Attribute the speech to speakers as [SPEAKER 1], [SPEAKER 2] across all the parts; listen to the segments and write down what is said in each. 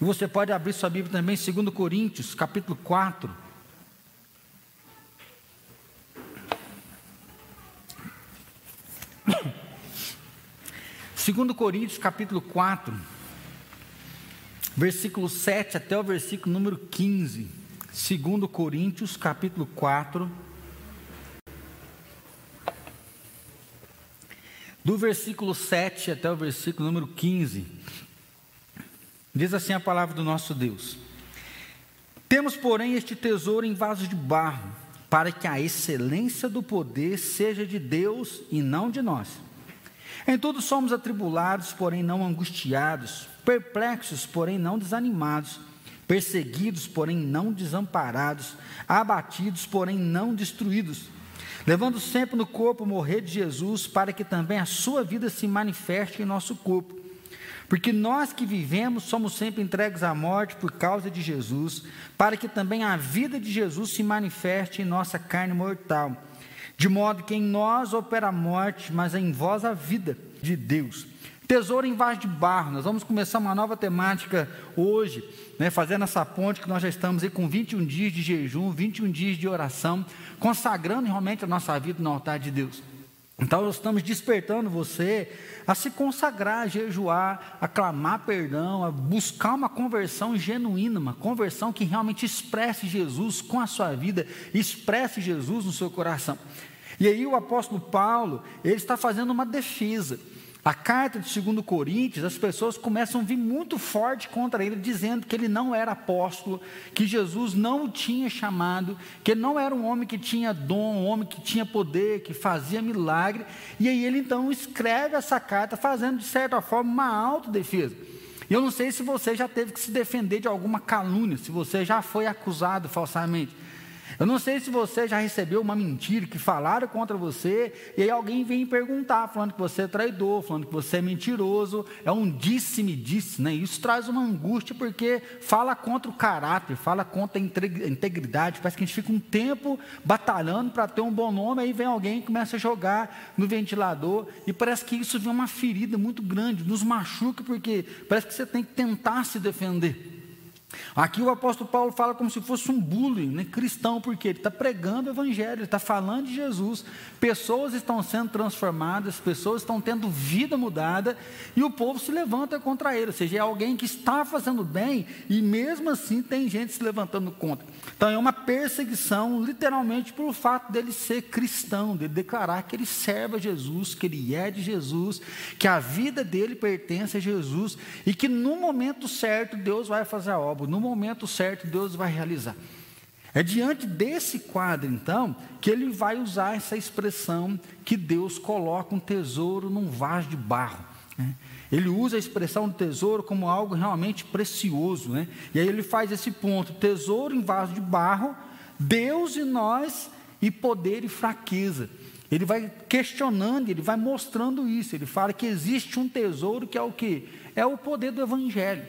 [SPEAKER 1] E você pode abrir sua Bíblia também, 2 Coríntios, capítulo 4. Segundo Coríntios, capítulo 4, versículo 7 até o versículo número 15. Segundo Coríntios, capítulo 4, do versículo 7 até o versículo número 15. Diz assim a palavra do nosso Deus: Temos, porém, este tesouro em vasos de barro, para que a excelência do poder seja de Deus e não de nós. Em tudo somos atribulados, porém não angustiados, perplexos, porém não desanimados, perseguidos, porém não desamparados, abatidos, porém não destruídos, levando sempre no corpo morrer de Jesus, para que também a sua vida se manifeste em nosso corpo. Porque nós que vivemos somos sempre entregues à morte por causa de Jesus, para que também a vida de Jesus se manifeste em nossa carne mortal. De modo que em nós opera a morte, mas em vós a vida de Deus. Tesouro em vaso de barro. Nós vamos começar uma nova temática hoje, né, fazendo essa ponte que nós já estamos aí com 21 dias de jejum, 21 dias de oração, consagrando realmente a nossa vida no altar de Deus. Então, nós estamos despertando você a se consagrar, a jejuar, a clamar perdão, a buscar uma conversão genuína, uma conversão que realmente expresse Jesus com a sua vida, expresse Jesus no seu coração. E aí o apóstolo Paulo, ele está fazendo uma defesa. A carta de 2 Coríntios, as pessoas começam a vir muito forte contra ele, dizendo que ele não era apóstolo, que Jesus não o tinha chamado, que ele não era um homem que tinha dom, um homem que tinha poder, que fazia milagre. E aí ele então escreve essa carta, fazendo de certa forma uma autodefesa. E eu não sei se você já teve que se defender de alguma calúnia, se você já foi acusado falsamente. Eu não sei se você já recebeu uma mentira que falaram contra você, e aí alguém vem perguntar, falando que você é traidor, falando que você é mentiroso, é um disse-me disse, né? Isso traz uma angústia porque fala contra o caráter, fala contra a integridade, parece que a gente fica um tempo batalhando para ter um bom nome, aí vem alguém e começa a jogar no ventilador, e parece que isso vem uma ferida muito grande, nos machuca, porque parece que você tem que tentar se defender. Aqui o apóstolo Paulo fala como se fosse um bullying né, cristão, porque ele está pregando o evangelho, ele está falando de Jesus, pessoas estão sendo transformadas, pessoas estão tendo vida mudada, e o povo se levanta contra ele, ou seja, é alguém que está fazendo bem, e mesmo assim tem gente se levantando contra. Então é uma perseguição, literalmente, pelo fato dele ser cristão, de declarar que ele serve a Jesus, que ele é de Jesus, que a vida dele pertence a Jesus, e que no momento certo Deus vai fazer a obra no momento certo, Deus vai realizar. É diante desse quadro, então, que ele vai usar essa expressão que Deus coloca um tesouro num vaso de barro. Né? Ele usa a expressão do tesouro como algo realmente precioso. Né? E aí ele faz esse ponto: tesouro em vaso de barro, Deus e nós, e poder e fraqueza. Ele vai questionando, ele vai mostrando isso. Ele fala que existe um tesouro que é o que? É o poder do Evangelho.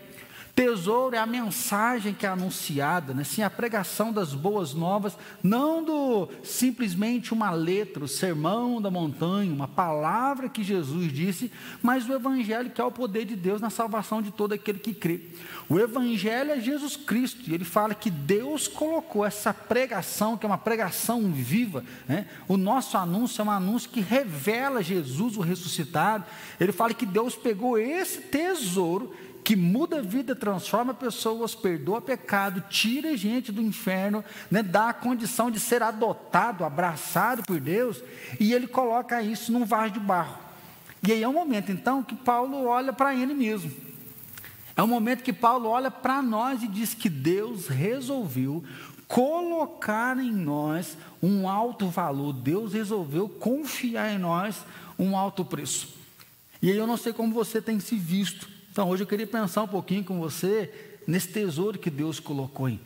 [SPEAKER 1] Tesouro é a mensagem que é anunciada, né? Sim, a pregação das boas novas, não do simplesmente uma letra, o sermão da montanha, uma palavra que Jesus disse, mas o evangelho que é o poder de Deus na salvação de todo aquele que crê. O evangelho é Jesus Cristo, e ele fala que Deus colocou essa pregação, que é uma pregação viva, né? O nosso anúncio é um anúncio que revela Jesus o ressuscitado. Ele fala que Deus pegou esse tesouro que muda a vida, transforma pessoas, perdoa pecado, tira gente do inferno, né, dá a condição de ser adotado, abraçado por Deus, e ele coloca isso num vaso de barro. E aí é o momento então que Paulo olha para ele mesmo. É o momento que Paulo olha para nós e diz que Deus resolveu colocar em nós um alto valor, Deus resolveu confiar em nós um alto preço. E aí eu não sei como você tem se visto, então, hoje eu queria pensar um pouquinho com você nesse tesouro que Deus colocou em.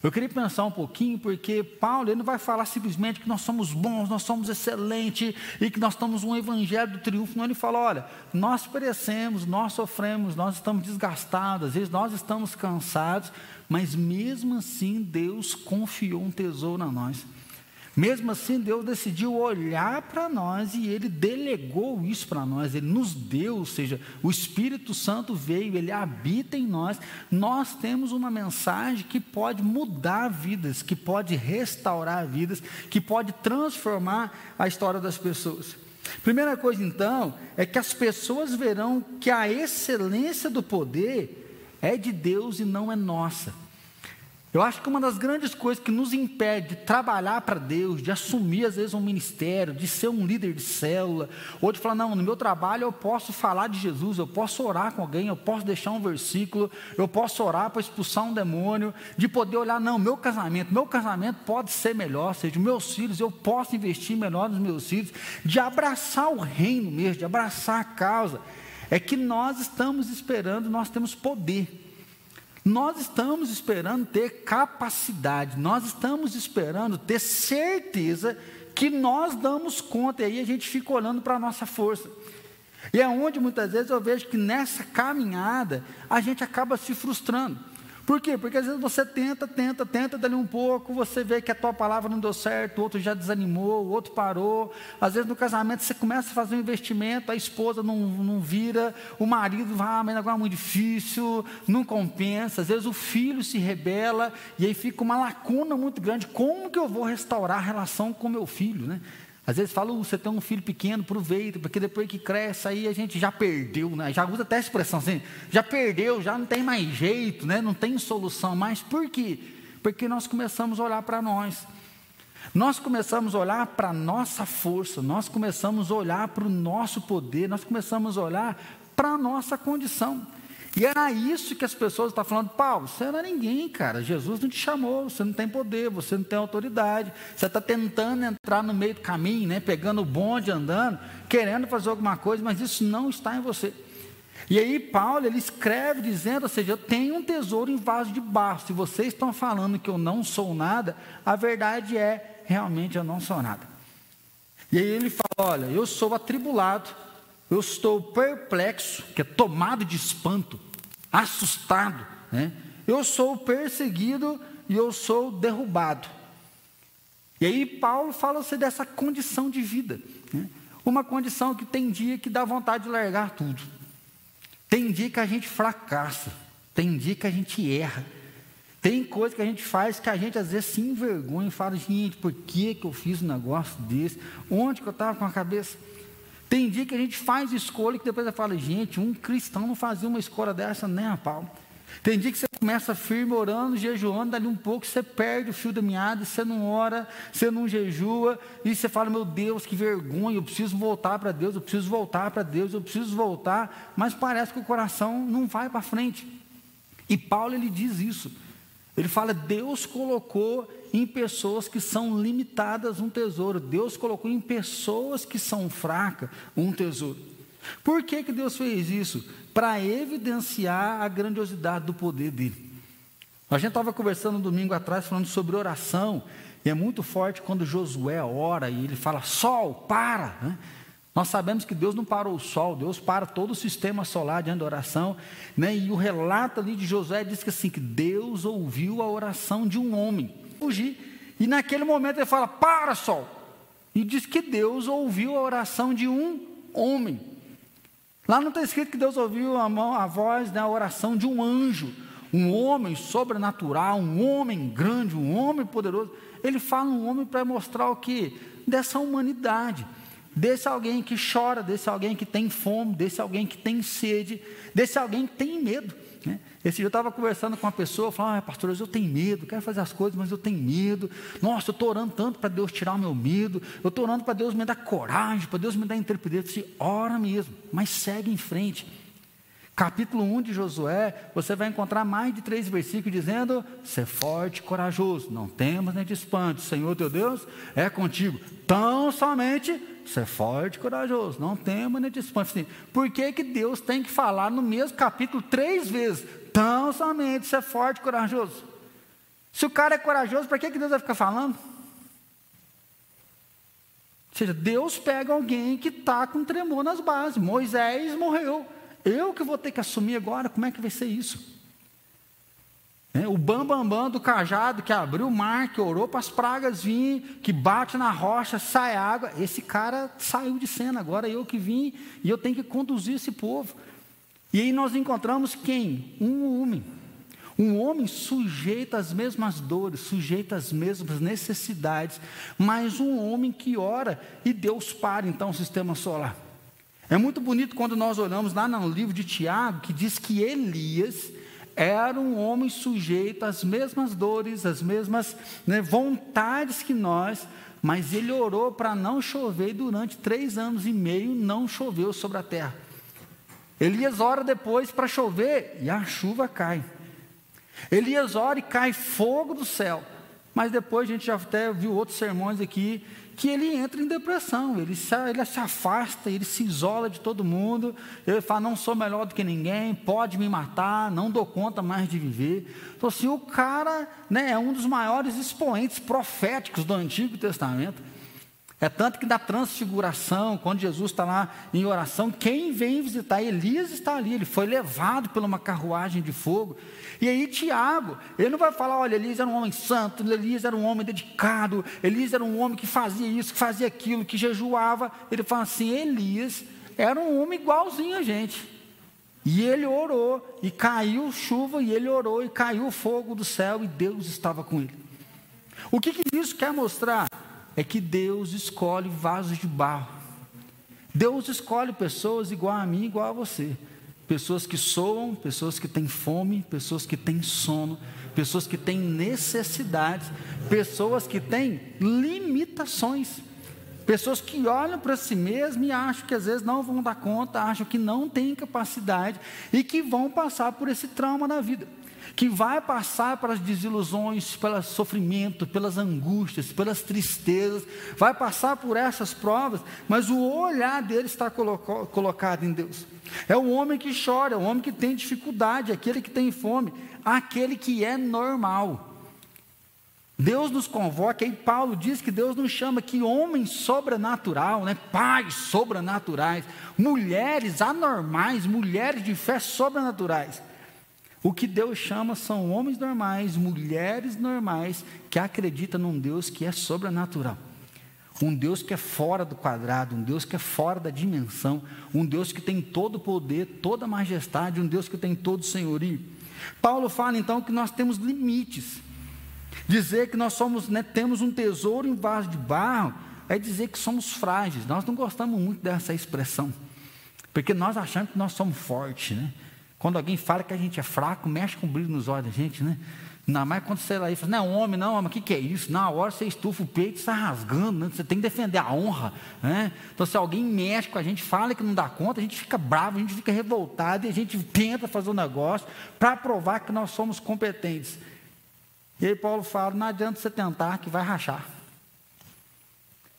[SPEAKER 1] Eu queria pensar um pouquinho, porque Paulo ele não vai falar simplesmente que nós somos bons, nós somos excelentes e que nós estamos um evangelho do triunfo. Não, ele fala: olha, nós perecemos, nós sofremos, nós estamos desgastados, às vezes nós estamos cansados, mas mesmo assim Deus confiou um tesouro a nós. Mesmo assim, Deus decidiu olhar para nós e Ele delegou isso para nós, Ele nos deu, ou seja, o Espírito Santo veio, Ele habita em nós. Nós temos uma mensagem que pode mudar vidas, que pode restaurar vidas, que pode transformar a história das pessoas. Primeira coisa, então, é que as pessoas verão que a excelência do poder é de Deus e não é nossa. Eu acho que uma das grandes coisas que nos impede de trabalhar para Deus, de assumir às vezes um ministério, de ser um líder de célula, ou de falar, não, no meu trabalho eu posso falar de Jesus, eu posso orar com alguém, eu posso deixar um versículo, eu posso orar para expulsar um demônio, de poder olhar, não, meu casamento, meu casamento pode ser melhor, ou seja, meus filhos, eu posso investir melhor nos meus filhos, de abraçar o reino mesmo, de abraçar a causa. É que nós estamos esperando, nós temos poder. Nós estamos esperando ter capacidade, nós estamos esperando ter certeza que nós damos conta, e aí a gente fica olhando para a nossa força. E é onde muitas vezes eu vejo que nessa caminhada a gente acaba se frustrando. Por quê? Porque às vezes você tenta, tenta, tenta, dali um pouco, você vê que a tua palavra não deu certo, o outro já desanimou, o outro parou. Às vezes no casamento você começa a fazer um investimento, a esposa não, não vira, o marido vai, ah, mas agora é muito difícil, não compensa. Às vezes o filho se rebela e aí fica uma lacuna muito grande. Como que eu vou restaurar a relação com meu filho, né? Às vezes fala, você tem um filho pequeno, aproveita, porque depois que cresce, aí a gente já perdeu, né? já usa até a expressão assim, já perdeu, já não tem mais jeito, né? não tem solução mais. Por quê? Porque nós começamos a olhar para nós. Nós começamos a olhar para a nossa força, nós começamos a olhar para o nosso poder, nós começamos a olhar para a nossa condição. E era isso que as pessoas estavam falando, Paulo, você não é ninguém, cara. Jesus não te chamou, você não tem poder, você não tem autoridade. Você está tentando entrar no meio do caminho, né, pegando o bonde, andando, querendo fazer alguma coisa, mas isso não está em você. E aí Paulo ele escreve dizendo, ou seja, eu tenho um tesouro em vaso de barro. Se vocês estão falando que eu não sou nada, a verdade é realmente eu não sou nada. E aí ele fala, olha, eu sou atribulado, eu estou perplexo, que é tomado de espanto, assustado. Né? Eu sou perseguido e eu sou derrubado. E aí Paulo fala-se dessa condição de vida. Né? Uma condição que tem dia que dá vontade de largar tudo. Tem dia que a gente fracassa. Tem dia que a gente erra. Tem coisa que a gente faz que a gente às vezes se envergonha e fala, gente, por que, que eu fiz um negócio desse? Onde que eu estava com a cabeça? Tem dia que a gente faz escolha que depois você fala, gente, um cristão não fazia uma escolha dessa nem a pau. Tem dia que você começa firme orando, jejuando, dali um pouco você perde o fio da meada, você não ora, você não jejua, e você fala, meu Deus, que vergonha, eu preciso voltar para Deus, eu preciso voltar para Deus, eu preciso voltar, mas parece que o coração não vai para frente. E Paulo ele diz isso. Ele fala: Deus colocou em pessoas que são limitadas um tesouro. Deus colocou em pessoas que são fracas um tesouro. Por que, que Deus fez isso? Para evidenciar a grandiosidade do poder dele. A gente estava conversando um domingo atrás falando sobre oração, e é muito forte quando Josué ora e ele fala: Sol, para! Né? Nós sabemos que Deus não parou o sol, Deus para todo o sistema solar diante da oração, né? e o relato ali de Josué diz que assim, que Deus ouviu a oração de um homem, fugir, e naquele momento ele fala, para sol, e diz que Deus ouviu a oração de um homem, lá não está escrito que Deus ouviu a, mão, a voz, né, a oração de um anjo, um homem sobrenatural, um homem grande, um homem poderoso, ele fala um homem para mostrar o que? Dessa humanidade, desse alguém que chora, desse alguém que tem fome, desse alguém que tem sede, desse alguém que tem medo. Né? Esse dia eu estava conversando com uma pessoa, falando, ah, pastor, eu tenho medo, quero fazer as coisas, mas eu tenho medo. Nossa, eu estou orando tanto para Deus tirar o meu medo, eu estou orando para Deus me dar coragem, para Deus me dar intrepidez. Eu disse, ora mesmo, mas segue em frente. Capítulo 1 de Josué, você vai encontrar mais de três versículos dizendo: Ser forte e corajoso, não temas nem te espantes, Senhor teu Deus é contigo. Tão somente ser forte e corajoso, não temas nem te espantes. Assim, por que, que Deus tem que falar no mesmo capítulo três vezes? Tão somente ser forte e corajoso. Se o cara é corajoso, para que, que Deus vai ficar falando? Ou seja, Deus pega alguém que está com tremor nas bases. Moisés morreu. Eu que vou ter que assumir agora, como é que vai ser isso? Né? O bambambam bam, bam do cajado que abriu o mar, que orou para as pragas vir, que bate na rocha, sai água. Esse cara saiu de cena, agora eu que vim e eu tenho que conduzir esse povo. E aí nós encontramos quem? Um homem. Um homem sujeito às mesmas dores, sujeito às mesmas necessidades, mas um homem que ora e Deus para então o sistema solar. É muito bonito quando nós olhamos lá no livro de Tiago, que diz que Elias era um homem sujeito às mesmas dores, às mesmas né, vontades que nós, mas ele orou para não chover e durante três anos e meio não choveu sobre a terra. Elias ora depois para chover e a chuva cai. Elias ora e cai fogo do céu. Mas depois a gente já até viu outros sermões aqui que ele entra em depressão, ele se, ele se afasta, ele se isola de todo mundo, ele fala, não sou melhor do que ninguém, pode me matar, não dou conta mais de viver. Então, assim, o cara né, é um dos maiores expoentes proféticos do Antigo Testamento. É tanto que na transfiguração, quando Jesus está lá em oração, quem vem visitar Elias está ali, ele foi levado por uma carruagem de fogo. E aí Tiago, ele não vai falar, olha, Elias era um homem santo, Elias era um homem dedicado, Elias era um homem que fazia isso, que fazia aquilo, que jejuava. Ele fala assim, Elias era um homem igualzinho a gente. E ele orou, e caiu chuva, e ele orou, e caiu fogo do céu, e Deus estava com ele. O que, que isso quer mostrar? É que Deus escolhe vasos de barro. Deus escolhe pessoas igual a mim, igual a você. Pessoas que soam, pessoas que têm fome, pessoas que têm sono, pessoas que têm necessidades, pessoas que têm limitações. Pessoas que olham para si mesmas e acham que às vezes não vão dar conta, acham que não têm capacidade e que vão passar por esse trauma na vida que vai passar pelas desilusões, pelo sofrimento, pelas angústias, pelas tristezas, vai passar por essas provas, mas o olhar dele está colocado em Deus. É o homem que chora, é o homem que tem dificuldade, aquele que tem fome, aquele que é normal. Deus nos convoca, e Paulo diz que Deus nos chama que homens sobrenatural, né? pais sobrenaturais, mulheres anormais, mulheres de fé sobrenaturais. O que Deus chama são homens normais, mulheres normais, que acreditam num Deus que é sobrenatural. Um Deus que é fora do quadrado, um Deus que é fora da dimensão, um Deus que tem todo o poder, toda a majestade, um Deus que tem todo o senhorio. Paulo fala então que nós temos limites. Dizer que nós somos, né, temos um tesouro em vaso de barro, é dizer que somos frágeis. Nós não gostamos muito dessa expressão, porque nós achamos que nós somos fortes, né? Quando alguém fala que a gente é fraco, mexe com o brilho nos olhos da gente, né? Ainda mais quando você lá e fala, não é homem, não, homem, o que, que é isso? Na hora você estufa o peito está rasgando, né? você tem que defender a honra. Né? Então, se alguém mexe com a gente, fala que não dá conta, a gente fica bravo, a gente fica revoltado e a gente tenta fazer o um negócio para provar que nós somos competentes. E aí Paulo fala, não adianta você tentar que vai rachar.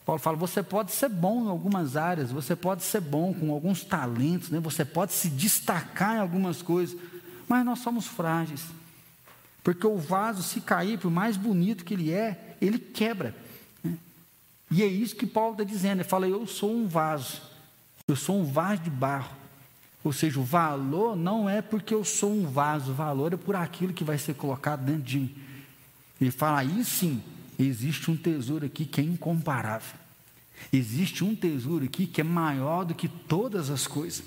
[SPEAKER 1] Paulo fala: você pode ser bom em algumas áreas, você pode ser bom com alguns talentos, né? você pode se destacar em algumas coisas, mas nós somos frágeis. Porque o vaso, se cair, por mais bonito que ele é, ele quebra. Né? E é isso que Paulo está dizendo. Ele fala: Eu sou um vaso, eu sou um vaso de barro. Ou seja, o valor não é porque eu sou um vaso, o valor é por aquilo que vai ser colocado dentro de mim. Ele fala: Aí sim, existe um tesouro aqui que é incomparável. Existe um tesouro aqui que é maior do que todas as coisas.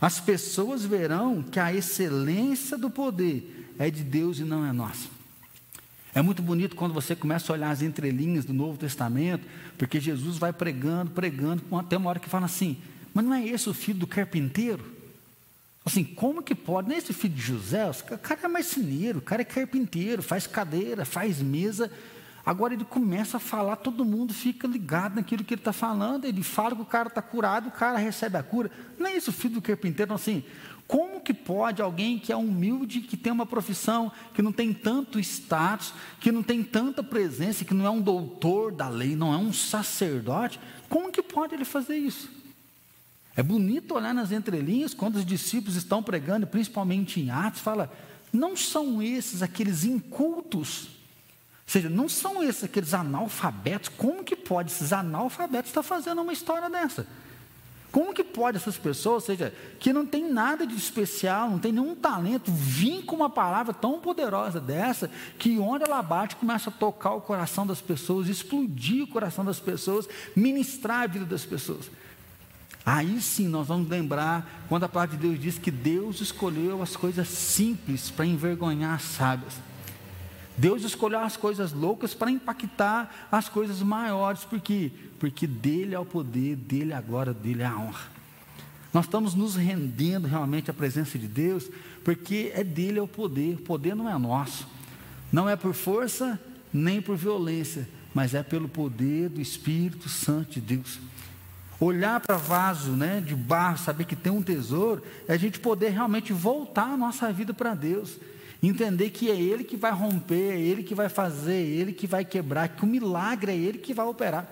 [SPEAKER 1] As pessoas verão que a excelência do poder é de Deus e não é nossa. É muito bonito quando você começa a olhar as entrelinhas do Novo Testamento, porque Jesus vai pregando, pregando, até uma hora que fala assim: mas não é esse o filho do carpinteiro? Assim, como que pode? Não é esse filho de José? O cara é marceneiro, o cara é carpinteiro, faz cadeira, faz mesa, Agora ele começa a falar, todo mundo fica ligado naquilo que ele está falando. Ele fala que o cara está curado, o cara recebe a cura. Não é isso, filho do carpinteiro. Assim, como que pode alguém que é humilde, que tem uma profissão, que não tem tanto status, que não tem tanta presença, que não é um doutor da lei, não é um sacerdote, como que pode ele fazer isso? É bonito olhar nas entrelinhas, quando os discípulos estão pregando, principalmente em Atos, fala, não são esses aqueles incultos seja, não são esses aqueles analfabetos. Como que pode esses analfabetos estar fazendo uma história dessa? Como que pode essas pessoas, ou seja, que não tem nada de especial, não tem nenhum talento, vir com uma palavra tão poderosa dessa, que onde ela bate começa a tocar o coração das pessoas, explodir o coração das pessoas, ministrar a vida das pessoas. Aí sim nós vamos lembrar quando a palavra de Deus diz que Deus escolheu as coisas simples para envergonhar as sábias. Deus escolheu as coisas loucas para impactar as coisas maiores, porque porque dele é o poder, dele agora, dele é a honra. Nós estamos nos rendendo realmente à presença de Deus, porque é dele é o poder. O poder não é nosso. Não é por força nem por violência, mas é pelo poder do Espírito Santo de Deus. Olhar para vaso né, de barro, saber que tem um tesouro, é a gente poder realmente voltar a nossa vida para Deus. Entender que é Ele que vai romper, é Ele que vai fazer, é Ele que vai quebrar, que o milagre é Ele que vai operar.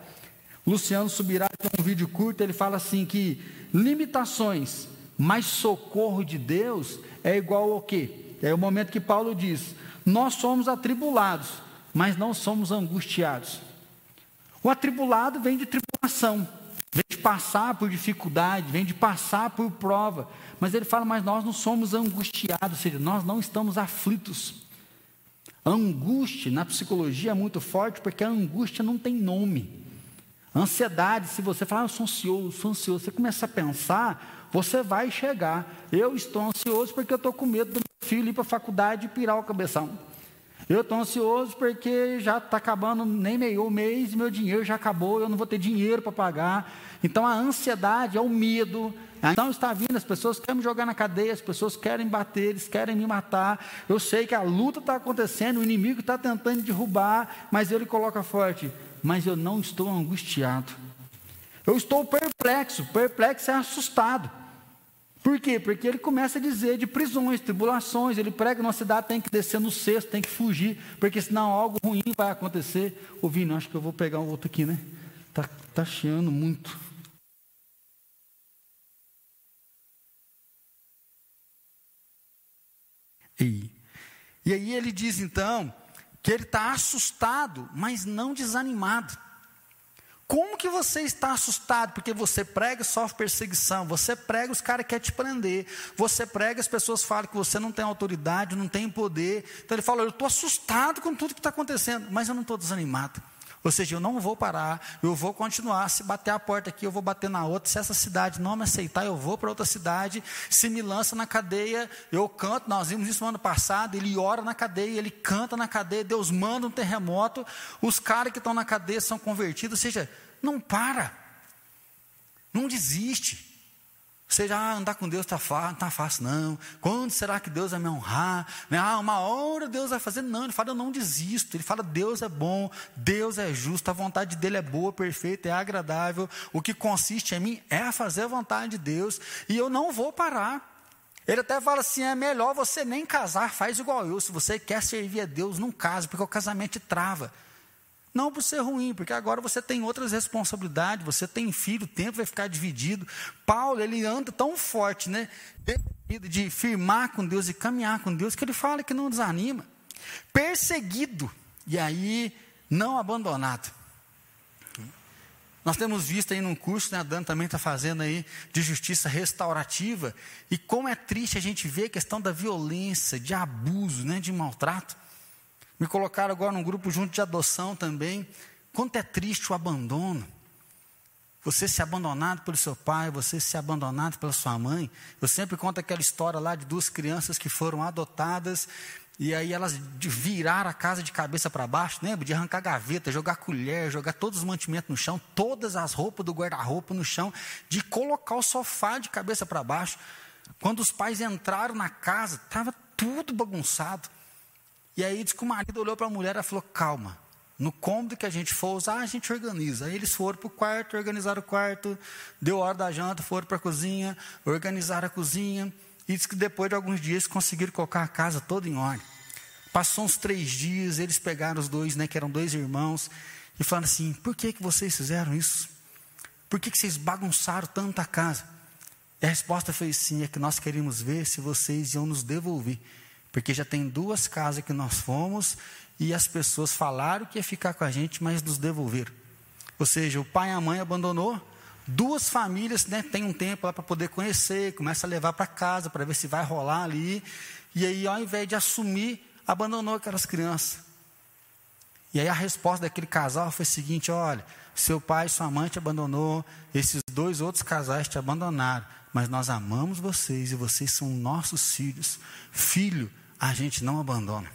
[SPEAKER 1] Luciano Subirá tem um vídeo curto, ele fala assim que limitações, mas socorro de Deus é igual ao quê? É o momento que Paulo diz: nós somos atribulados, mas não somos angustiados. O atribulado vem de tribulação, vem de passar por dificuldade, vem de passar por prova. Mas ele fala, mas nós não somos angustiados, ou seja, nós não estamos aflitos. Angústia na psicologia é muito forte porque a angústia não tem nome. Ansiedade, se você falar, ah, eu sou ansioso, sou ansioso, você começa a pensar, você vai chegar. Eu estou ansioso porque eu estou com medo do meu filho ir para a faculdade e pirar o cabeção. Eu estou ansioso porque já está acabando nem meio mês, meu dinheiro já acabou, eu não vou ter dinheiro para pagar. Então a ansiedade é o medo. Então está vindo, as pessoas querem me jogar na cadeia, as pessoas querem bater, eles querem me matar. Eu sei que a luta está acontecendo, o inimigo está tentando derrubar, mas ele coloca forte. Mas eu não estou angustiado. Eu estou perplexo, perplexo é assustado. Por quê? Porque ele começa a dizer de prisões, tribulações, ele prega numa cidade, tem que descer no cesto, tem que fugir, porque senão algo ruim vai acontecer. Ô Vini, acho que eu vou pegar um outro aqui, né? Tá, tá chiando muito. E, e aí ele diz então que ele está assustado, mas não desanimado. Como que você está assustado? Porque você prega e sofre perseguição, você prega, os caras querem te prender, você prega, as pessoas falam que você não tem autoridade, não tem poder. Então ele fala: Eu estou assustado com tudo que está acontecendo, mas eu não estou desanimado. Ou seja, eu não vou parar, eu vou continuar. Se bater a porta aqui, eu vou bater na outra. Se essa cidade não me aceitar, eu vou para outra cidade. Se me lança na cadeia, eu canto. Nós vimos isso no ano passado. Ele ora na cadeia, ele canta na cadeia. Deus manda um terremoto. Os caras que estão na cadeia são convertidos. Ou seja, não para, não desiste. Seja, ah, andar com Deus está está fácil, não. Quando será que Deus vai me honrar? Né, ah, uma hora Deus vai fazer. Não, ele fala, eu não desisto. Ele fala, Deus é bom, Deus é justo, a vontade dele é boa, perfeita, é agradável. O que consiste em mim é fazer a vontade de Deus. E eu não vou parar. Ele até fala assim: é melhor você nem casar, faz igual eu. Se você quer servir a Deus, não case, porque o casamento trava. Não por ser ruim, porque agora você tem outras responsabilidades, você tem filho, o tempo vai ficar dividido. Paulo, ele anda tão forte, né? De firmar com Deus e caminhar com Deus, que ele fala que não desanima. Perseguido, e aí não abandonado. Nós temos visto aí num curso, né, a Dan também está fazendo aí, de justiça restaurativa, e como é triste a gente ver a questão da violência, de abuso, né, de maltrato. Me colocaram agora num grupo junto de adoção também. Quanto é triste o abandono. Você ser abandonado pelo seu pai, você ser abandonado pela sua mãe. Eu sempre conto aquela história lá de duas crianças que foram adotadas e aí elas viraram a casa de cabeça para baixo, lembra? De arrancar gaveta, jogar colher, jogar todos os mantimentos no chão, todas as roupas do guarda-roupa no chão, de colocar o sofá de cabeça para baixo. Quando os pais entraram na casa, estava tudo bagunçado. E aí diz que o marido olhou para a mulher e falou: calma, no cômodo que a gente for usar, a gente organiza. Aí eles foram para o quarto, organizaram o quarto, deu hora da janta, foram para a cozinha, organizaram a cozinha. E diz que depois de alguns dias conseguiram colocar a casa toda em ordem. Passou uns três dias, eles pegaram os dois, né, que eram dois irmãos, e falaram assim: por que, que vocês fizeram isso? Por que, que vocês bagunçaram tanto a casa? E a resposta foi sim: é que nós queríamos ver se vocês iam nos devolver. Porque já tem duas casas que nós fomos e as pessoas falaram que ia ficar com a gente, mas nos devolveram. Ou seja, o pai e a mãe abandonou,
[SPEAKER 2] Duas famílias né, têm um tempo lá para poder conhecer, começa a levar para casa para ver se vai rolar ali. E aí, ao invés de assumir, abandonou aquelas crianças. E aí a resposta daquele casal foi a seguinte: olha, seu pai e sua mãe te abandonou, esses dois outros casais te abandonaram, mas nós amamos vocês e vocês são nossos filhos. Filho, a gente não abandona.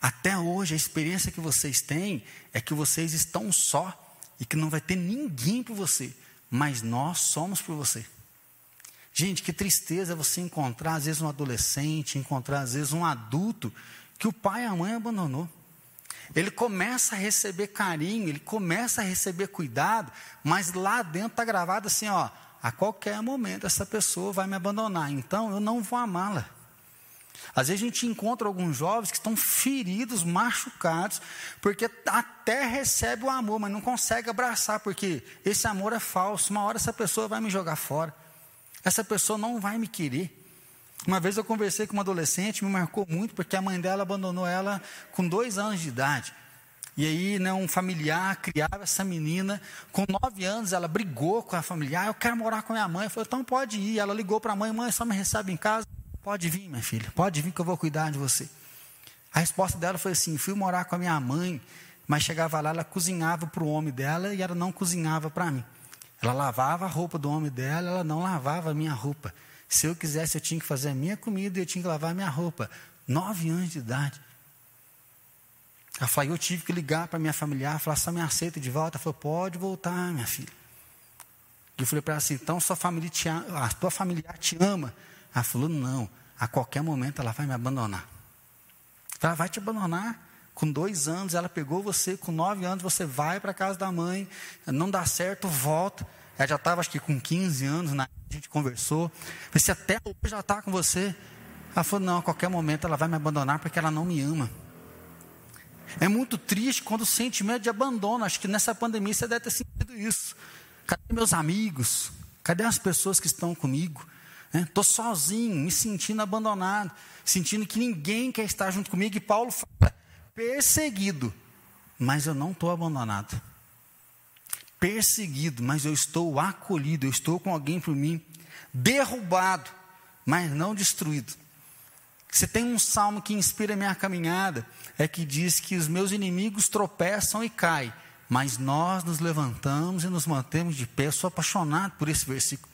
[SPEAKER 2] Até hoje, a experiência que vocês têm é que vocês estão só e que não vai ter ninguém por você, mas nós somos por você. Gente, que tristeza você encontrar, às vezes, um adolescente, encontrar, às vezes, um adulto que o pai e a mãe abandonou. Ele começa a receber carinho, ele começa a receber cuidado, mas lá dentro está gravado assim: ó, a qualquer momento essa pessoa vai me abandonar, então eu não vou amá-la. Às vezes a gente encontra alguns jovens que estão feridos, machucados, porque até recebe o amor, mas não consegue abraçar, porque esse amor é falso. Uma hora essa pessoa vai me jogar fora, essa pessoa não vai me querer. Uma vez eu conversei com uma adolescente, me marcou muito, porque a mãe dela abandonou ela com dois anos de idade. E aí, né, um familiar criava essa menina, com nove anos, ela brigou com a familiar, eu quero morar com a minha mãe. Eu falei, então pode ir. Ela ligou para a mãe, mãe, só me recebe em casa. Pode vir, minha filha, pode vir que eu vou cuidar de você. A resposta dela foi assim: fui morar com a minha mãe, mas chegava lá, ela cozinhava para o homem dela e ela não cozinhava para mim. Ela lavava a roupa do homem dela, ela não lavava a minha roupa. Se eu quisesse, eu tinha que fazer a minha comida e eu tinha que lavar a minha roupa. Nove anos de idade. Ela falou, eu tive que ligar para minha familiar, falar, só me aceita de volta. Ela falou, pode voltar, minha filha. Eu falei para ela assim, então sua ama, a tua familiar te ama. Ela falou: não, a qualquer momento ela vai me abandonar. Ela vai te abandonar. Com dois anos ela pegou você, com nove anos você vai para a casa da mãe, não dá certo, volta. Ela já estava, acho que com 15 anos, na, a gente conversou. Mas se até hoje ela está com você. Ela falou: não, a qualquer momento ela vai me abandonar porque ela não me ama. É muito triste quando o sentimento de abandono. Acho que nessa pandemia você deve ter sentido isso. Cadê meus amigos? Cadê as pessoas que estão comigo? Estou né? sozinho, me sentindo abandonado, sentindo que ninguém quer estar junto comigo. E Paulo fala: perseguido, mas eu não estou abandonado. Perseguido, mas eu estou acolhido, eu estou com alguém por mim. Derrubado, mas não destruído. Se tem um salmo que inspira a minha caminhada, é que diz que os meus inimigos tropeçam e caem, mas nós nos levantamos e nos mantemos de pé. Eu sou apaixonado por esse versículo.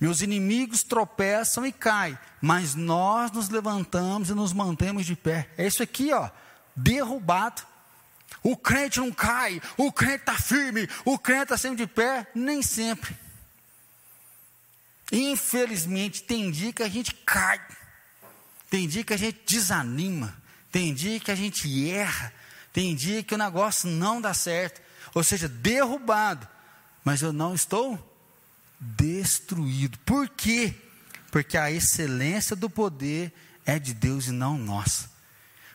[SPEAKER 2] Meus inimigos tropeçam e caem, mas nós nos levantamos e nos mantemos de pé. É isso aqui, ó, derrubado. O crente não cai, o crente está firme, o crente está sempre de pé, nem sempre. Infelizmente, tem dia que a gente cai, tem dia que a gente desanima, tem dia que a gente erra, tem dia que o negócio não dá certo, ou seja, derrubado, mas eu não estou destruído. Por quê? Porque a excelência do poder é de Deus e não nossa.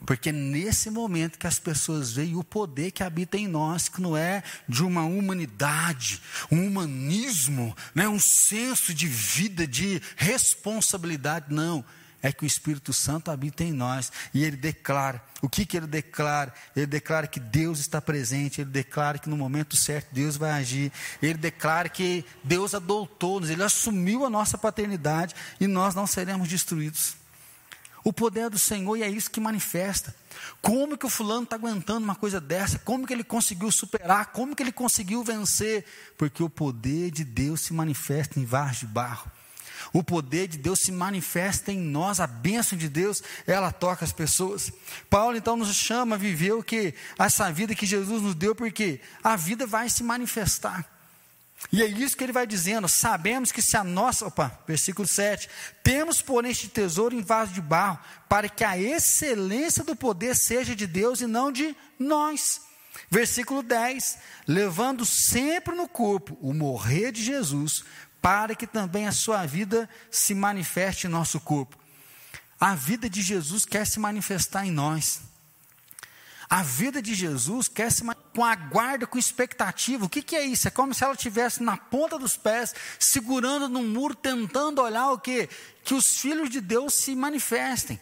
[SPEAKER 2] Porque nesse momento que as pessoas veem o poder que habita em nós, que não é de uma humanidade, um humanismo, né, um senso de vida, de responsabilidade, não é que o Espírito Santo habita em nós e ele declara. O que, que ele declara? Ele declara que Deus está presente, ele declara que no momento certo Deus vai agir, ele declara que Deus adotou-nos, ele assumiu a nossa paternidade e nós não seremos destruídos. O poder do Senhor e é isso que manifesta. Como que o fulano está aguentando uma coisa dessa? Como que ele conseguiu superar? Como que ele conseguiu vencer? Porque o poder de Deus se manifesta em vasos de barro. O poder de Deus se manifesta em nós, a bênção de Deus, ela toca as pessoas. Paulo então nos chama a viver o que? Essa vida que Jesus nos deu, porque a vida vai se manifestar. E é isso que ele vai dizendo: sabemos que se a nossa, opa, versículo 7, temos por este tesouro em vaso de barro, para que a excelência do poder seja de Deus e não de nós. Versículo 10: levando sempre no corpo o morrer de Jesus, para que também a sua vida se manifeste em nosso corpo. A vida de Jesus quer se manifestar em nós. A vida de Jesus quer se com aguarda, com expectativa. O que, que é isso? É como se ela estivesse na ponta dos pés, segurando no muro, tentando olhar o que? Que os filhos de Deus se manifestem.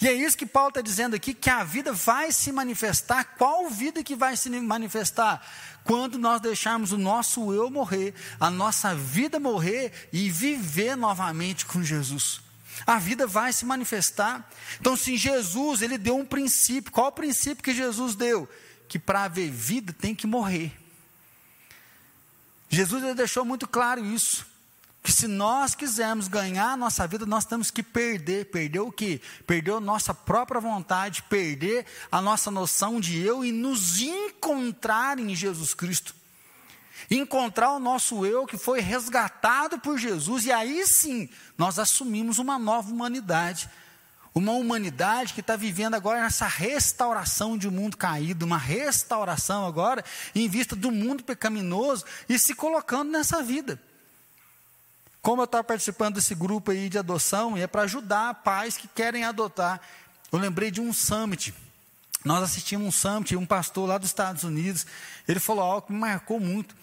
[SPEAKER 2] E é isso que Paulo está dizendo aqui, que a vida vai se manifestar. Qual vida que vai se manifestar? Quando nós deixarmos o nosso eu morrer, a nossa vida morrer e viver novamente com Jesus. A vida vai se manifestar. Então, se Jesus, ele deu um princípio. Qual o princípio que Jesus deu? Que para haver vida tem que morrer. Jesus deixou muito claro isso que se nós quisermos ganhar a nossa vida, nós temos que perder. Perder o quê? Perder a nossa própria vontade, perder a nossa noção de eu e nos encontrar em Jesus Cristo. Encontrar o nosso eu que foi resgatado por Jesus, e aí sim nós assumimos uma nova humanidade. Uma humanidade que está vivendo agora nessa restauração de um mundo caído, uma restauração agora em vista do mundo pecaminoso e se colocando nessa vida. Como eu estava participando desse grupo aí de adoção, e é para ajudar pais que querem adotar. Eu lembrei de um summit. Nós assistimos um summit, um pastor lá dos Estados Unidos, ele falou algo que me marcou muito.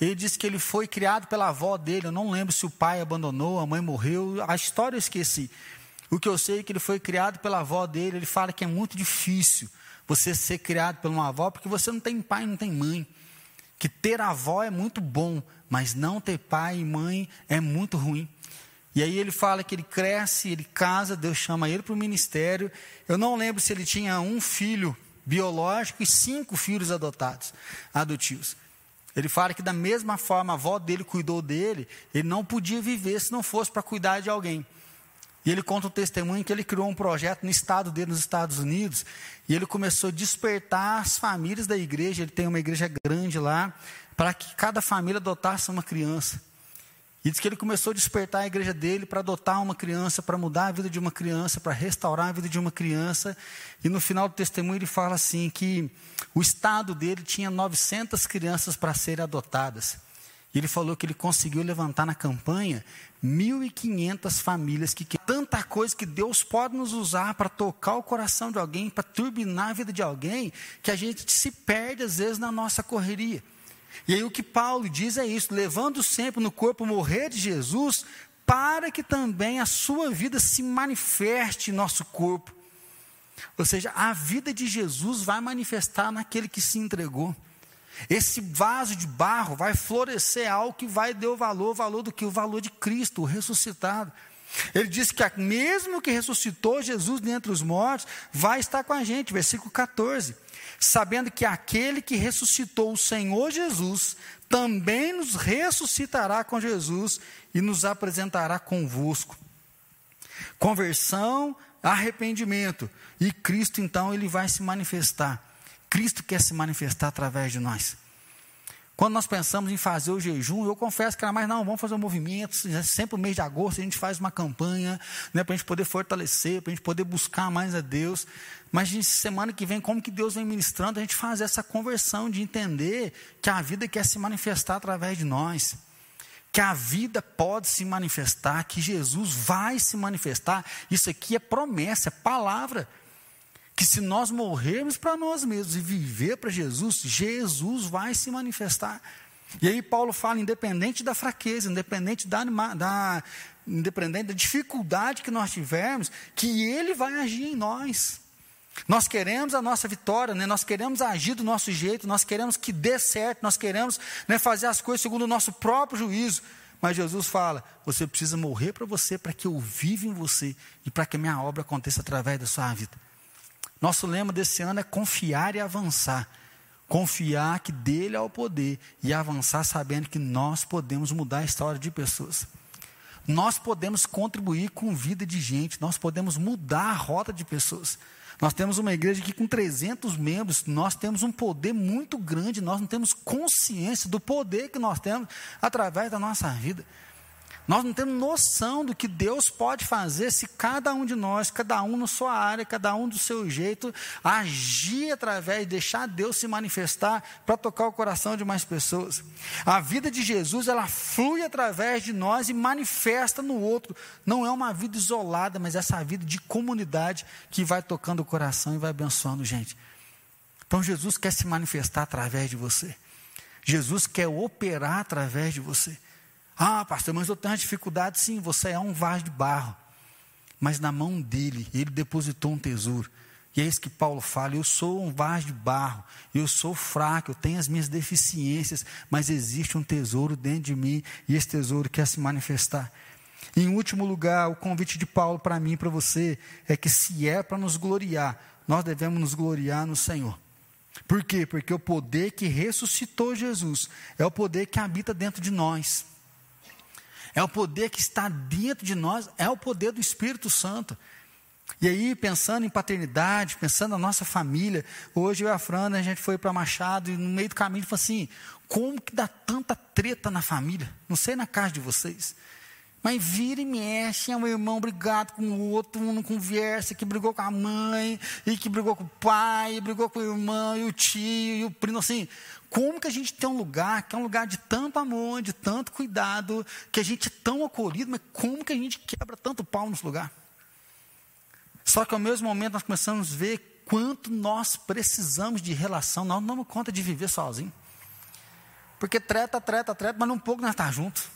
[SPEAKER 2] Ele disse que ele foi criado pela avó dele. Eu não lembro se o pai abandonou, a mãe morreu. A história eu esqueci. O que eu sei é que ele foi criado pela avó dele. Ele fala que é muito difícil você ser criado por uma avó, porque você não tem pai, não tem mãe. Que ter avó é muito bom, mas não ter pai e mãe é muito ruim. E aí ele fala que ele cresce, ele casa, Deus chama ele para o ministério. Eu não lembro se ele tinha um filho biológico e cinco filhos adotados, adotivos. Ele fala que da mesma forma a avó dele cuidou dele, ele não podia viver se não fosse para cuidar de alguém. E ele conta o testemunho que ele criou um projeto no estado dele, nos Estados Unidos, e ele começou a despertar as famílias da igreja. Ele tem uma igreja grande lá, para que cada família adotasse uma criança. E diz que ele começou a despertar a igreja dele para adotar uma criança, para mudar a vida de uma criança, para restaurar a vida de uma criança. E no final do testemunho ele fala assim que o estado dele tinha 900 crianças para serem adotadas. E ele falou que ele conseguiu levantar na campanha 1.500 famílias que, tanta coisa que Deus pode nos usar para tocar o coração de alguém, para turbinar a vida de alguém, que a gente se perde às vezes na nossa correria. E aí o que Paulo diz é isso: levando sempre no corpo morrer de Jesus, para que também a sua vida se manifeste em nosso corpo. Ou seja, a vida de Jesus vai manifestar naquele que se entregou. Esse vaso de barro vai florescer algo que vai dar o valor, o valor do que? O valor de Cristo, o ressuscitado. Ele diz que mesmo que ressuscitou Jesus dentre os mortos, vai estar com a gente, versículo 14 sabendo que aquele que ressuscitou o Senhor Jesus também nos ressuscitará com Jesus e nos apresentará convosco. Conversão, arrependimento, e Cristo então ele vai se manifestar. Cristo quer se manifestar através de nós. Quando nós pensamos em fazer o jejum, eu confesso que era mais, não, vamos fazer um movimento, sempre no mês de agosto a gente faz uma campanha, né, para a gente poder fortalecer, para a gente poder buscar mais a Deus. Mas semana que vem, como que Deus vem ministrando, a gente faz essa conversão de entender que a vida quer se manifestar através de nós. Que a vida pode se manifestar, que Jesus vai se manifestar. Isso aqui é promessa, é palavra que se nós morrermos para nós mesmos e viver para Jesus, Jesus vai se manifestar. E aí Paulo fala, independente da fraqueza, independente da, da, independente da dificuldade que nós tivermos, que Ele vai agir em nós. Nós queremos a nossa vitória, né? nós queremos agir do nosso jeito, nós queremos que dê certo, nós queremos né, fazer as coisas segundo o nosso próprio juízo. Mas Jesus fala: você precisa morrer para você, para que eu viva em você e para que a minha obra aconteça através da sua vida. Nosso lema desse ano é confiar e avançar. Confiar que dele é o poder e avançar sabendo que nós podemos mudar a história de pessoas. Nós podemos contribuir com vida de gente, nós podemos mudar a rota de pessoas. Nós temos uma igreja aqui com 300 membros, nós temos um poder muito grande, nós não temos consciência do poder que nós temos através da nossa vida. Nós não temos noção do que Deus pode fazer se cada um de nós, cada um na sua área, cada um do seu jeito, agir através, deixar Deus se manifestar para tocar o coração de mais pessoas. A vida de Jesus, ela flui através de nós e manifesta no outro. Não é uma vida isolada, mas essa vida de comunidade que vai tocando o coração e vai abençoando gente. Então Jesus quer se manifestar através de você. Jesus quer operar através de você. Ah, pastor, mas eu tenho dificuldade. Sim, você é um vaso de barro. mas na mão dele, ele depositou um tesouro. E é isso que Paulo fala: eu sou um vaso de barro, eu sou fraco, eu tenho as minhas deficiências, mas existe um tesouro dentro de mim e esse tesouro quer se manifestar. Em último lugar, o convite de Paulo para mim e para você é que, se é para nos gloriar, nós devemos nos gloriar no Senhor. Por quê? Porque o poder que ressuscitou Jesus é o poder que habita dentro de nós. É o poder que está dentro de nós, é o poder do Espírito Santo. E aí, pensando em paternidade, pensando na nossa família, hoje eu e a Fran, a gente foi para Machado e no meio do caminho falou assim: como que dá tanta treta na família? Não sei na casa de vocês. Mas vira e mexe, é um irmão brigado com o outro, um não conversa, que brigou com a mãe, e que brigou com o pai, e brigou com o irmão, e o tio, e o primo, assim. Como que a gente tem um lugar que é um lugar de tanto amor, de tanto cuidado, que a gente é tão acolhido, mas como que a gente quebra tanto pau nesse lugar? Só que ao mesmo momento nós começamos a ver quanto nós precisamos de relação, nós não damos conta de viver sozinho. Porque treta, treta, treta, mas um pouco nós estamos tá juntos.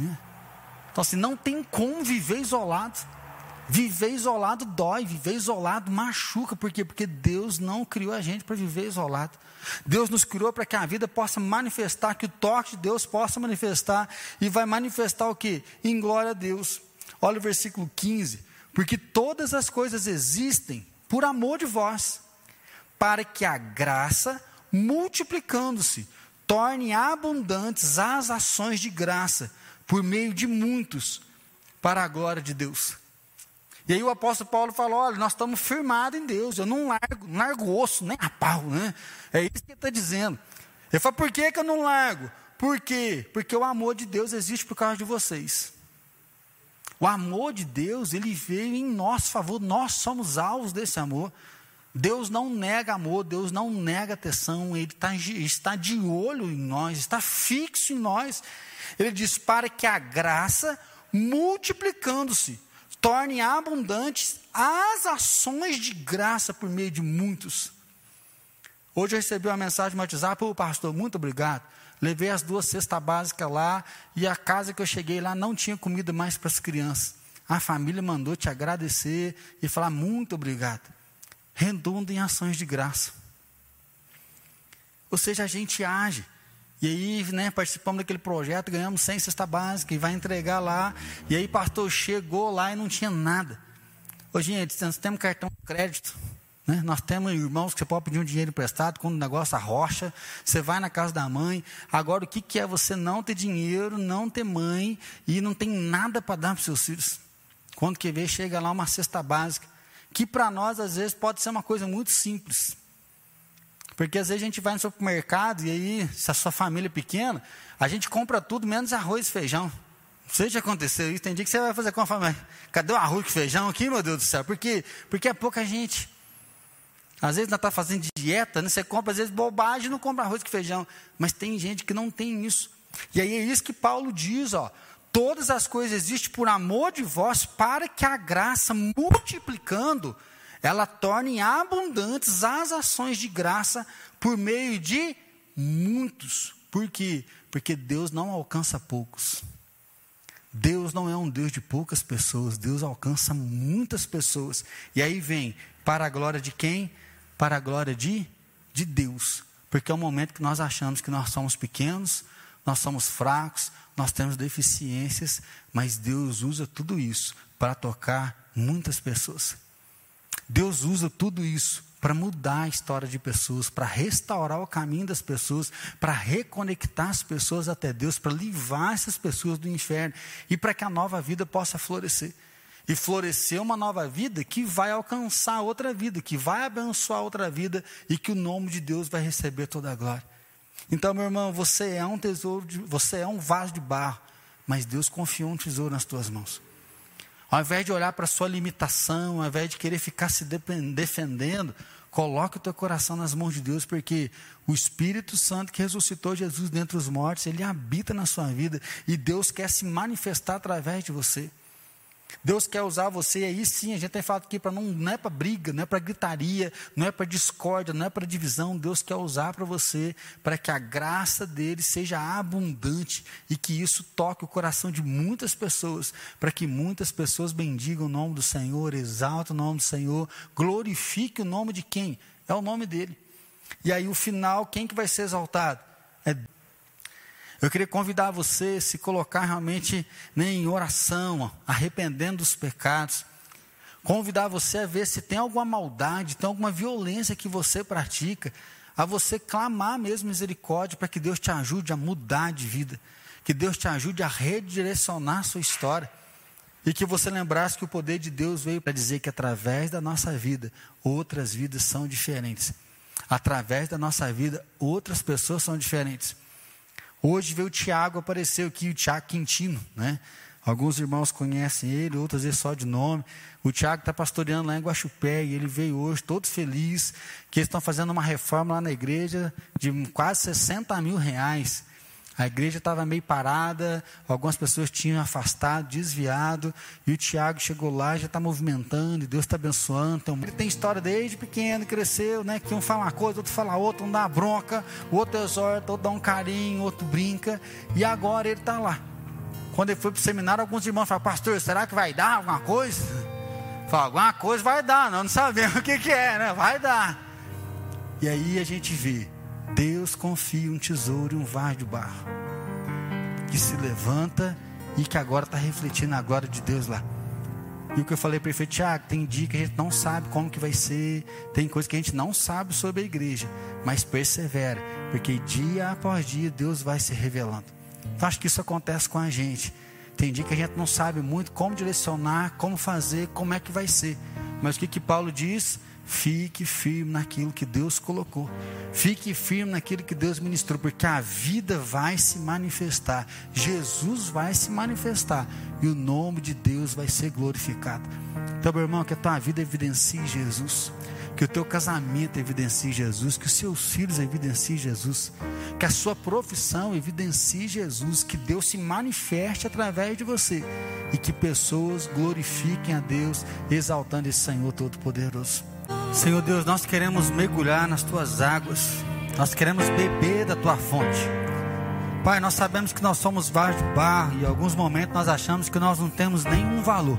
[SPEAKER 2] Né? Então assim, não tem como viver isolado. Viver isolado dói, viver isolado machuca. Por quê? Porque Deus não criou a gente para viver isolado. Deus nos criou para que a vida possa manifestar, que o toque de Deus possa manifestar. E vai manifestar o que? Em glória a Deus. Olha o versículo 15 porque todas as coisas existem por amor de vós, para que a graça, multiplicando-se, torne abundantes as ações de graça, por meio de muitos, para a glória de Deus. E aí o apóstolo Paulo falou: olha, nós estamos firmados em Deus, eu não largo, não largo osso, nem a pau, né? É isso que ele está dizendo. Ele fala, por que, que eu não largo? Por quê? Porque o amor de Deus existe por causa de vocês. O amor de Deus, ele veio em nosso favor, nós somos alvos desse amor. Deus não nega amor, Deus não nega atenção, Ele tá, está de olho em nós, está fixo em nós. Ele diz: para que a graça, multiplicando-se, torne abundantes as ações de graça por meio de muitos. Hoje eu recebi uma mensagem no WhatsApp, ô pastor, muito obrigado. Levei as duas cestas básicas lá e a casa que eu cheguei lá não tinha comida mais para as crianças. A família mandou te agradecer e falar muito obrigado. Redunda em ações de graça. Ou seja, a gente age. E aí, né, participamos daquele projeto, ganhamos 100 cesta básica e vai entregar lá. E aí, pastor chegou lá e não tinha nada. Ô, gente, nós temos cartão de crédito. Né? Nós temos irmãos que você pode pedir um dinheiro emprestado quando o negócio arrocha, você vai na casa da mãe. Agora, o que, que é você não ter dinheiro, não ter mãe e não tem nada para dar para seus filhos? Quando que vê, chega lá uma cesta básica, que para nós às vezes pode ser uma coisa muito simples. Porque às vezes a gente vai no supermercado e aí, se a sua família é pequena, a gente compra tudo menos arroz e feijão. Não sei se aconteceu isso, tem dia que você vai fazer com a família. Cadê o arroz e feijão aqui, meu Deus do céu? Por quê? Porque é pouca gente. Às vezes nós está fazendo dieta, né? você compra às vezes bobagem não compra arroz com feijão. Mas tem gente que não tem isso. E aí é isso que Paulo diz, ó. Todas as coisas existem por amor de vós, para que a graça, multiplicando, ela torne abundantes as ações de graça por meio de muitos. Por quê? Porque Deus não alcança poucos. Deus não é um Deus de poucas pessoas, Deus alcança muitas pessoas. E aí vem, para a glória de quem? para a glória de, de Deus. Porque é o momento que nós achamos que nós somos pequenos, nós somos fracos, nós temos deficiências, mas Deus usa tudo isso para tocar muitas pessoas. Deus usa tudo isso para mudar a história de pessoas, para restaurar o caminho das pessoas, para reconectar as pessoas até Deus, para livrar essas pessoas do inferno e para que a nova vida possa florescer e florescer uma nova vida que vai alcançar outra vida, que vai abençoar outra vida e que o nome de Deus vai receber toda a glória. Então, meu irmão, você é um tesouro, de, você é um vaso de barro, mas Deus confiou um tesouro nas tuas mãos. Ao invés de olhar para a sua limitação, ao invés de querer ficar se defendendo, coloque o teu coração nas mãos de Deus, porque o Espírito Santo que ressuscitou Jesus dentre os mortos, ele habita na sua vida e Deus quer se manifestar através de você. Deus quer usar você, aí sim, a gente tem falado aqui para não, não é para briga, não é para gritaria, não é para discórdia, não é para divisão. Deus quer usar para você, para que a graça dele seja abundante e que isso toque o coração de muitas pessoas, para que muitas pessoas bendigam o nome do Senhor, exaltem o nome do Senhor, glorifique o nome de quem? É o nome dele. E aí o final, quem que vai ser exaltado? É eu queria convidar você a se colocar realmente né, em oração, arrependendo dos pecados. Convidar você a ver se tem alguma maldade, tem alguma violência que você pratica, a você clamar mesmo misericórdia para que Deus te ajude a mudar de vida, que Deus te ajude a redirecionar a sua história. E que você lembrasse que o poder de Deus veio para dizer que através da nossa vida, outras vidas são diferentes. Através da nossa vida, outras pessoas são diferentes. Hoje veio o Tiago, apareceu aqui, o Tiago Quintino, né? Alguns irmãos conhecem ele, outros vezes só de nome. O Tiago está pastoreando lá em Guaxupé e ele veio hoje todo feliz, que eles estão fazendo uma reforma lá na igreja de quase 60 mil reais. A igreja estava meio parada, algumas pessoas tinham afastado, desviado, e o Tiago chegou lá, já está movimentando, e Deus está abençoando. Então, ele tem história desde pequeno, cresceu, né? Que um fala uma coisa, outro fala outra, um dá bronca, o outro exorta, outro dá um carinho, outro brinca, e agora ele está lá. Quando ele foi para o seminário, alguns irmãos falaram, pastor, será que vai dar alguma coisa? Fala, alguma coisa vai dar, não, não sabemos o que, que é, né? Vai dar. E aí a gente vê Deus confia um tesouro e um vaso de barro que se levanta e que agora está refletindo a glória de Deus lá. E o que eu falei para ele, Tiago, tem dia que a gente não sabe como que vai ser, tem coisa que a gente não sabe sobre a igreja, mas persevera, porque dia após dia Deus vai se revelando. Então acho que isso acontece com a gente. Tem dia que a gente não sabe muito como direcionar, como fazer, como é que vai ser. Mas o que que Paulo diz? Fique firme naquilo que Deus colocou. Fique firme naquilo que Deus ministrou, porque a vida vai se manifestar. Jesus vai se manifestar e o nome de Deus vai ser glorificado. Então, meu irmão, que a tua vida evidencie Jesus, que o teu casamento evidencie Jesus, que os seus filhos evidenciem Jesus, que a sua profissão evidencie Jesus, que Deus se manifeste através de você e que pessoas glorifiquem a Deus, exaltando esse Senhor Todo-Poderoso. Senhor Deus, nós queremos mergulhar nas tuas águas, nós queremos beber da tua fonte. Pai, nós sabemos que nós somos vasos de barro e em alguns momentos nós achamos que nós não temos nenhum valor.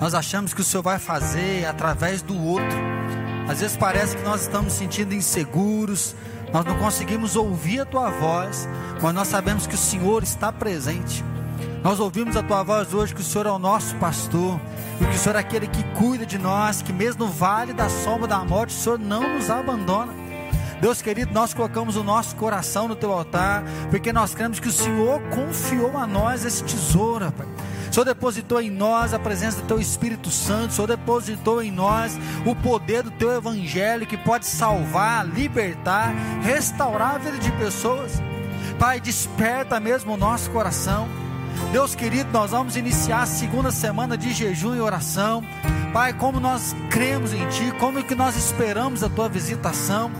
[SPEAKER 2] Nós achamos que o Senhor vai fazer através do outro. Às vezes parece que nós estamos sentindo inseguros, nós não conseguimos ouvir a tua voz, mas nós sabemos que o Senhor está presente. Nós ouvimos a tua voz hoje que o Senhor é o nosso pastor, e que o Senhor é aquele que cuida de nós, que mesmo no vale da sombra da morte, o Senhor não nos abandona. Deus querido, nós colocamos o nosso coração no teu altar, porque nós cremos que o Senhor confiou a nós esse tesouro, Pai. O Senhor depositou em nós a presença do Teu Espírito Santo, o Senhor depositou em nós o poder do Teu Evangelho que pode salvar, libertar, restaurar a vida de pessoas. Pai, desperta mesmo o nosso coração. Deus querido, nós vamos iniciar a segunda semana de jejum e oração. Pai, como nós cremos em Ti, como que nós esperamos a Tua visitação.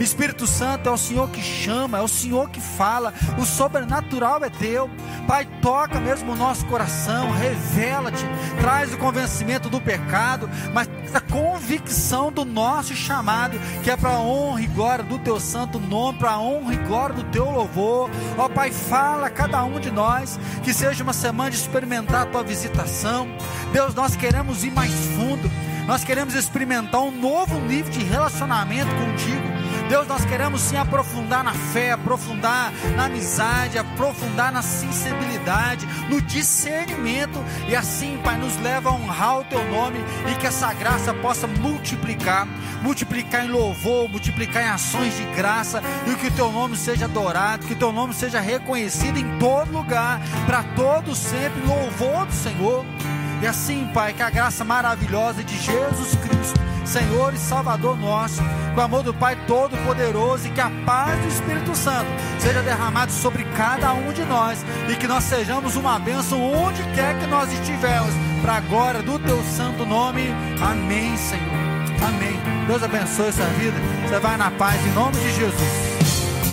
[SPEAKER 2] Espírito Santo é o Senhor que chama, é o Senhor que fala, o sobrenatural é Teu. Pai, toca mesmo o nosso coração, revela-te, traz o convencimento do pecado, mas a convicção do nosso chamado, que é para a honra e glória do Teu santo nome, para a honra e glória do Teu louvor. Ó Pai, fala a cada um de nós, que seja uma semana de experimentar a Tua visitação. Deus, nós queremos ir mais fundo, nós queremos experimentar um novo nível de relacionamento contigo. Deus, nós queremos sim aprofundar na fé, aprofundar na amizade, aprofundar na sensibilidade, no discernimento, e assim, Pai, nos leva a honrar o Teu nome e que essa graça possa multiplicar. Multiplicar em louvor, multiplicar em ações de graça, e que o Teu nome seja adorado, que o Teu nome seja reconhecido em todo lugar, para todo sempre, louvor do Senhor. E assim, Pai, que a graça maravilhosa de Jesus Cristo, Senhor e Salvador nosso, com o amor do Pai Todo-Poderoso e que a paz do Espírito Santo seja derramado sobre cada um de nós e que nós sejamos uma bênção onde quer que nós estivermos, para a glória do Teu santo nome. Amém, Senhor. Amém. Deus abençoe essa vida. Você vai na paz em nome de Jesus.